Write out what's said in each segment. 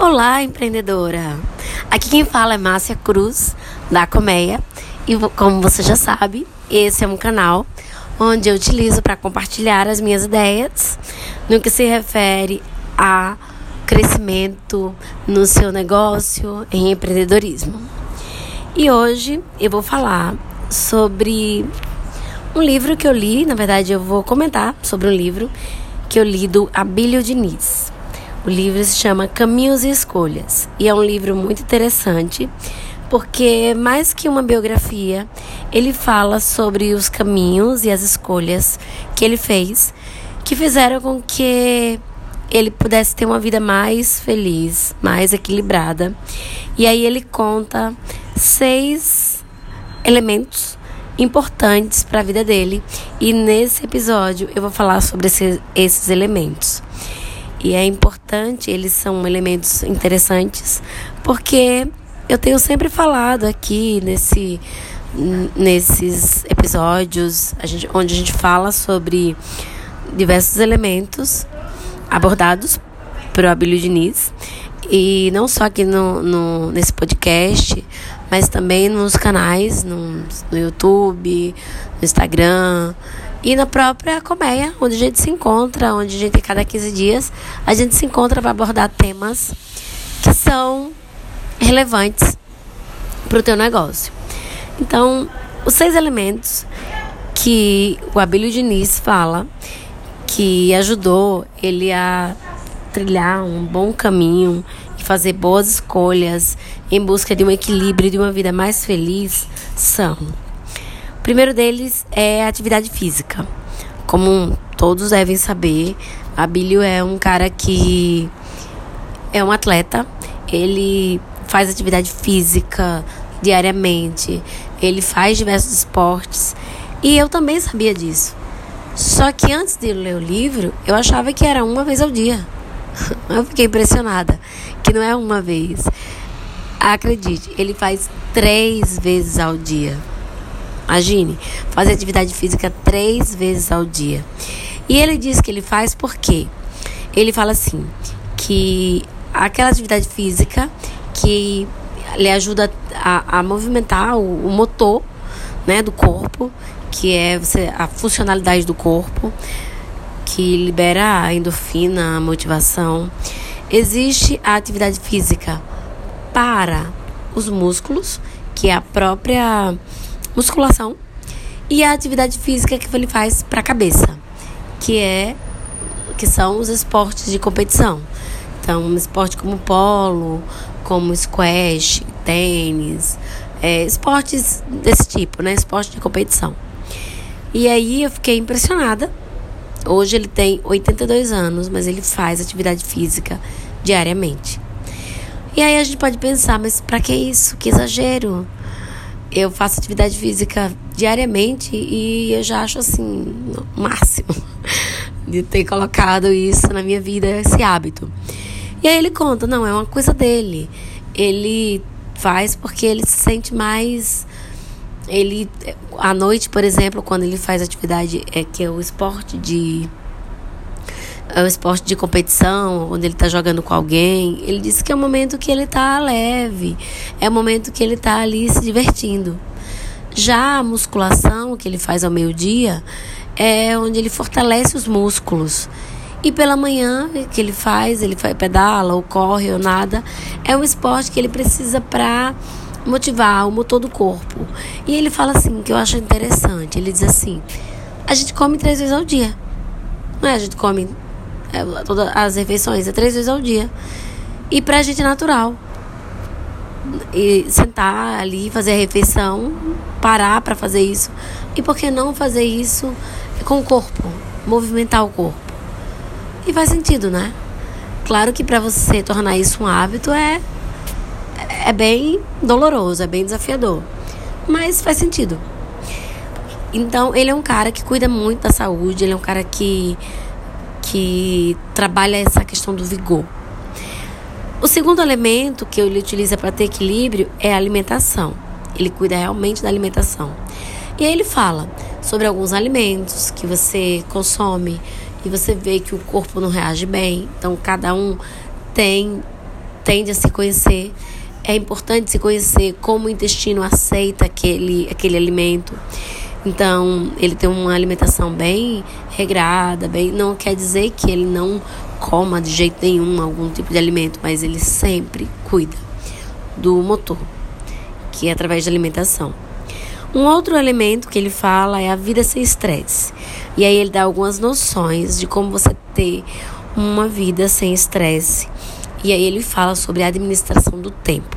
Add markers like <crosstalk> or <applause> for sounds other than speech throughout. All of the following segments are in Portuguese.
Olá, empreendedora! Aqui quem fala é Márcia Cruz, da Colmeia. E como você já sabe, esse é um canal onde eu utilizo para compartilhar as minhas ideias no que se refere a crescimento no seu negócio em empreendedorismo. E hoje eu vou falar sobre um livro que eu li, na verdade eu vou comentar sobre um livro que eu li do Abílio Diniz. O livro se chama Caminhos e Escolhas e é um livro muito interessante porque, mais que uma biografia, ele fala sobre os caminhos e as escolhas que ele fez que fizeram com que ele pudesse ter uma vida mais feliz, mais equilibrada. E aí ele conta seis elementos importantes para a vida dele. E nesse episódio eu vou falar sobre esse, esses elementos. E é importante, eles são elementos interessantes, porque eu tenho sempre falado aqui nesse, nesses episódios a gente, onde a gente fala sobre diversos elementos abordados pelo Abílio Diniz. E não só aqui no, no, nesse podcast, mas também nos canais, no, no YouTube, no Instagram e na própria colmeia, onde a gente se encontra, onde a gente, cada 15 dias, a gente se encontra para abordar temas que são relevantes para o teu negócio. Então, os seis elementos que o Abílio Diniz fala que ajudou ele a trilhar um bom caminho e fazer boas escolhas em busca de um equilíbrio e de uma vida mais feliz são. Primeiro deles é a atividade física. Como todos devem saber, Abílio é um cara que é um atleta, ele faz atividade física diariamente, ele faz diversos esportes e eu também sabia disso. Só que antes de ler o livro, eu achava que era uma vez ao dia. <laughs> Eu fiquei impressionada que não é uma vez. Acredite, ele faz três vezes ao dia. Imagine, fazer atividade física três vezes ao dia. E ele diz que ele faz porque ele fala assim que aquela atividade física que lhe ajuda a, a movimentar o, o, motor né, do corpo, que é você, a funcionalidade do corpo, que libera a endorfina, a motivação. Existe a atividade física para os músculos, que é a própria musculação, e a atividade física que ele faz para a cabeça, que é que são os esportes de competição. Então, um esporte como polo, como squash, tênis, é, esportes desse tipo, né? Esporte de competição. E aí eu fiquei impressionada. Hoje ele tem 82 anos, mas ele faz atividade física diariamente. E aí a gente pode pensar, mas para que isso? Que exagero. Eu faço atividade física diariamente e eu já acho assim, o máximo <laughs> de ter colocado isso na minha vida, esse hábito. E aí ele conta, não, é uma coisa dele. Ele faz porque ele se sente mais ele à noite, por exemplo, quando ele faz atividade é que é o esporte de é o esporte de competição, onde ele está jogando com alguém, ele disse que é o momento que ele está leve, é o momento que ele está ali se divertindo. Já a musculação que ele faz ao meio-dia é onde ele fortalece os músculos. E pela manhã, que ele faz, ele pedala ou corre ou nada, é um esporte que ele precisa para motivar o motor do corpo. E ele fala assim, que eu acho interessante, ele diz assim, a gente come três vezes ao dia. Não é? A gente come é, todas as refeições, é três vezes ao dia. E pra gente é natural. E sentar ali, fazer a refeição, parar para fazer isso. E por que não fazer isso com o corpo? Movimentar o corpo. E faz sentido, né? Claro que para você tornar isso um hábito é é bem doloroso, é bem desafiador, mas faz sentido. Então, ele é um cara que cuida muito da saúde, ele é um cara que que trabalha essa questão do vigor. O segundo elemento que ele utiliza para ter equilíbrio é a alimentação. Ele cuida realmente da alimentação. E aí ele fala sobre alguns alimentos que você consome e você vê que o corpo não reage bem. Então cada um tem tende a se conhecer. É importante se conhecer como o intestino aceita aquele, aquele alimento. Então, ele tem uma alimentação bem regrada, bem, não quer dizer que ele não coma de jeito nenhum algum tipo de alimento, mas ele sempre cuida do motor, que é através da alimentação. Um outro elemento que ele fala é a vida sem estresse. E aí ele dá algumas noções de como você ter uma vida sem estresse. E aí ele fala sobre a administração do tempo.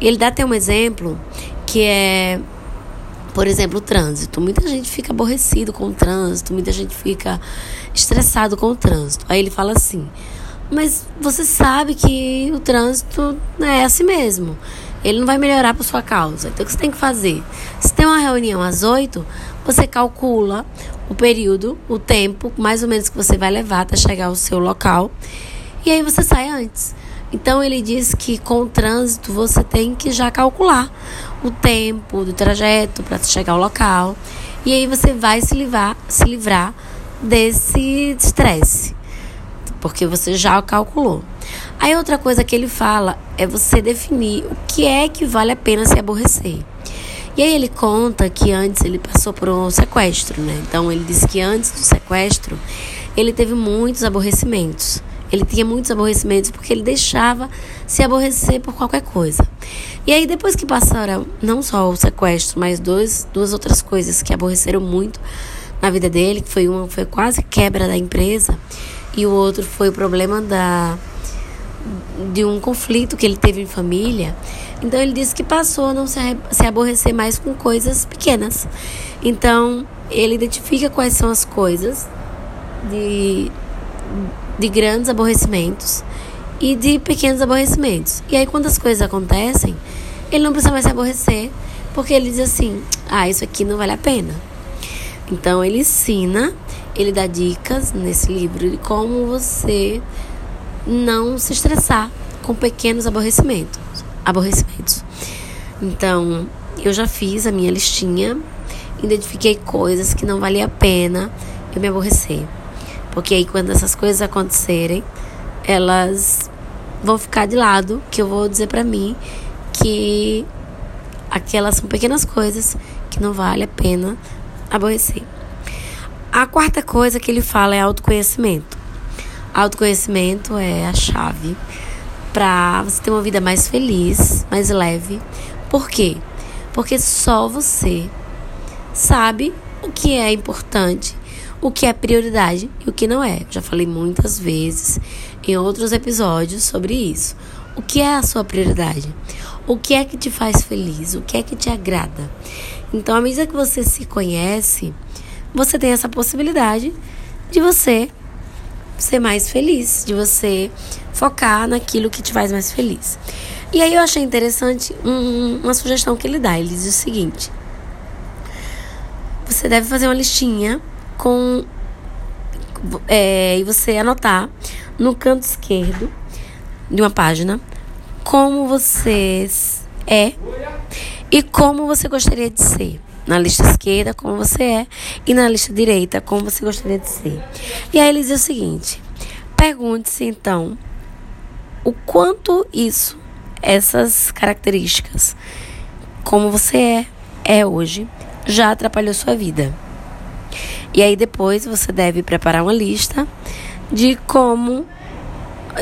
Ele dá até um exemplo que é por exemplo, o trânsito. Muita gente fica aborrecido com o trânsito, muita gente fica estressado com o trânsito. Aí ele fala assim: Mas você sabe que o trânsito é assim mesmo. Ele não vai melhorar por sua causa. Então o que você tem que fazer? Se tem uma reunião às oito, você calcula o período, o tempo, mais ou menos que você vai levar até chegar ao seu local. E aí você sai antes. Então ele diz que com o trânsito você tem que já calcular o tempo do trajeto para chegar ao local. E aí você vai se livrar, se livrar desse estresse, porque você já calculou. Aí outra coisa que ele fala é você definir o que é que vale a pena se aborrecer. E aí ele conta que antes ele passou por um sequestro, né? Então ele disse que antes do sequestro ele teve muitos aborrecimentos. Ele tinha muitos aborrecimentos porque ele deixava se aborrecer por qualquer coisa. E aí, depois que passaram não só o sequestro, mas dois, duas outras coisas que aborreceram muito na vida dele, que foi uma foi quase quebra da empresa, e o outro foi o problema da de um conflito que ele teve em família. Então ele disse que passou a não se, se aborrecer mais com coisas pequenas. Então ele identifica quais são as coisas de de grandes aborrecimentos e de pequenos aborrecimentos. E aí, quando as coisas acontecem, ele não precisa mais se aborrecer, porque ele diz assim: ah, isso aqui não vale a pena. Então, ele ensina, ele dá dicas nesse livro de como você não se estressar com pequenos aborrecimentos. aborrecimentos. Então, eu já fiz a minha listinha, identifiquei coisas que não valia a pena eu me aborrecer. Porque aí quando essas coisas acontecerem, elas vão ficar de lado, que eu vou dizer para mim que aquelas são pequenas coisas que não vale a pena aborrecer. A quarta coisa que ele fala é autoconhecimento. Autoconhecimento é a chave para você ter uma vida mais feliz, mais leve. Por quê? Porque só você sabe o que é importante o que é prioridade e o que não é. Já falei muitas vezes em outros episódios sobre isso. O que é a sua prioridade? O que é que te faz feliz? O que é que te agrada? Então, à medida que você se conhece, você tem essa possibilidade de você ser mais feliz, de você focar naquilo que te faz mais feliz. E aí eu achei interessante um, uma sugestão que ele dá. Ele diz o seguinte: você deve fazer uma listinha com é, e você anotar no canto esquerdo de uma página como você é e como você gostaria de ser. Na lista esquerda, como você é, e na lista direita, como você gostaria de ser. E aí ele diz o seguinte: pergunte-se então o quanto isso, essas características, como você é, é hoje, já atrapalhou sua vida. E aí depois você deve preparar uma lista de como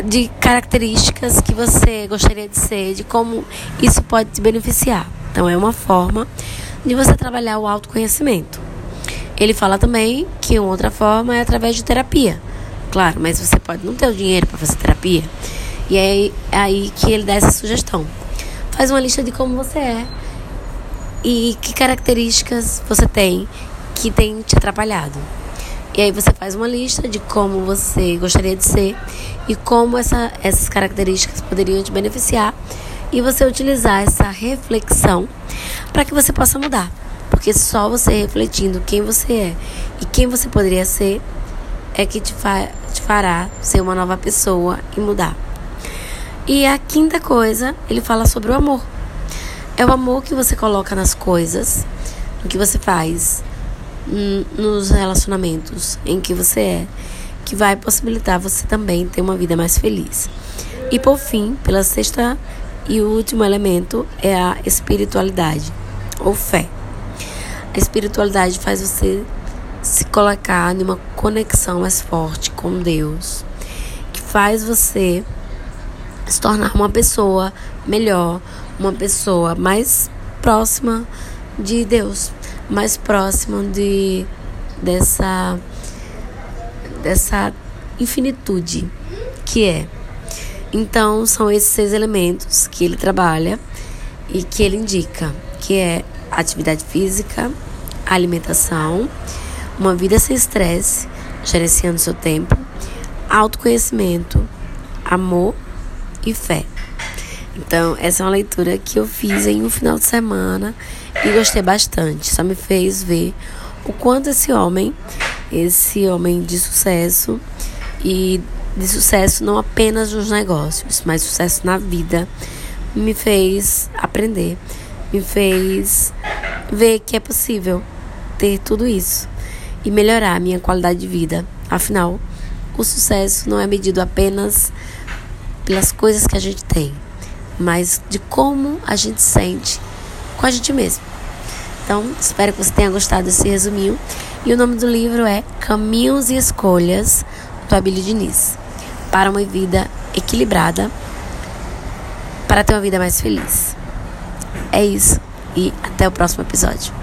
de características que você gostaria de ser, de como isso pode te beneficiar. Então é uma forma de você trabalhar o autoconhecimento. Ele fala também que uma outra forma é através de terapia. Claro, mas você pode não ter o dinheiro para fazer terapia. E é aí que ele dá essa sugestão. Faz uma lista de como você é e que características você tem que tem te atrapalhado. E aí você faz uma lista de como você gostaria de ser e como essa, essas características poderiam te beneficiar e você utilizar essa reflexão para que você possa mudar. Porque só você refletindo quem você é e quem você poderia ser é que te, fa te fará ser uma nova pessoa e mudar. E a quinta coisa, ele fala sobre o amor. É o amor que você coloca nas coisas, no que você faz, nos relacionamentos em que você é, que vai possibilitar você também ter uma vida mais feliz. E por fim, pela sexta e último elemento é a espiritualidade ou fé. A espiritualidade faz você se colocar numa conexão mais forte com Deus, que faz você se tornar uma pessoa melhor, uma pessoa mais próxima de Deus, mais próxima de dessa dessa infinitude que é. Então, são esses seis elementos que ele trabalha e que ele indica, que é atividade física, alimentação, uma vida sem estresse, gerenciando seu tempo, autoconhecimento, amor e fé. Então, essa é uma leitura que eu fiz em um final de semana e gostei bastante. Só me fez ver o quanto esse homem, esse homem de sucesso e de sucesso não apenas nos negócios, mas sucesso na vida, me fez aprender, me fez ver que é possível ter tudo isso e melhorar a minha qualidade de vida. Afinal, o sucesso não é medido apenas pelas coisas que a gente tem, mas de como a gente sente com a gente mesmo. Então, espero que você tenha gostado desse resuminho. E o nome do livro é Caminhos e Escolhas, do Abílio Diniz para uma vida equilibrada, para ter uma vida mais feliz. É isso e até o próximo episódio.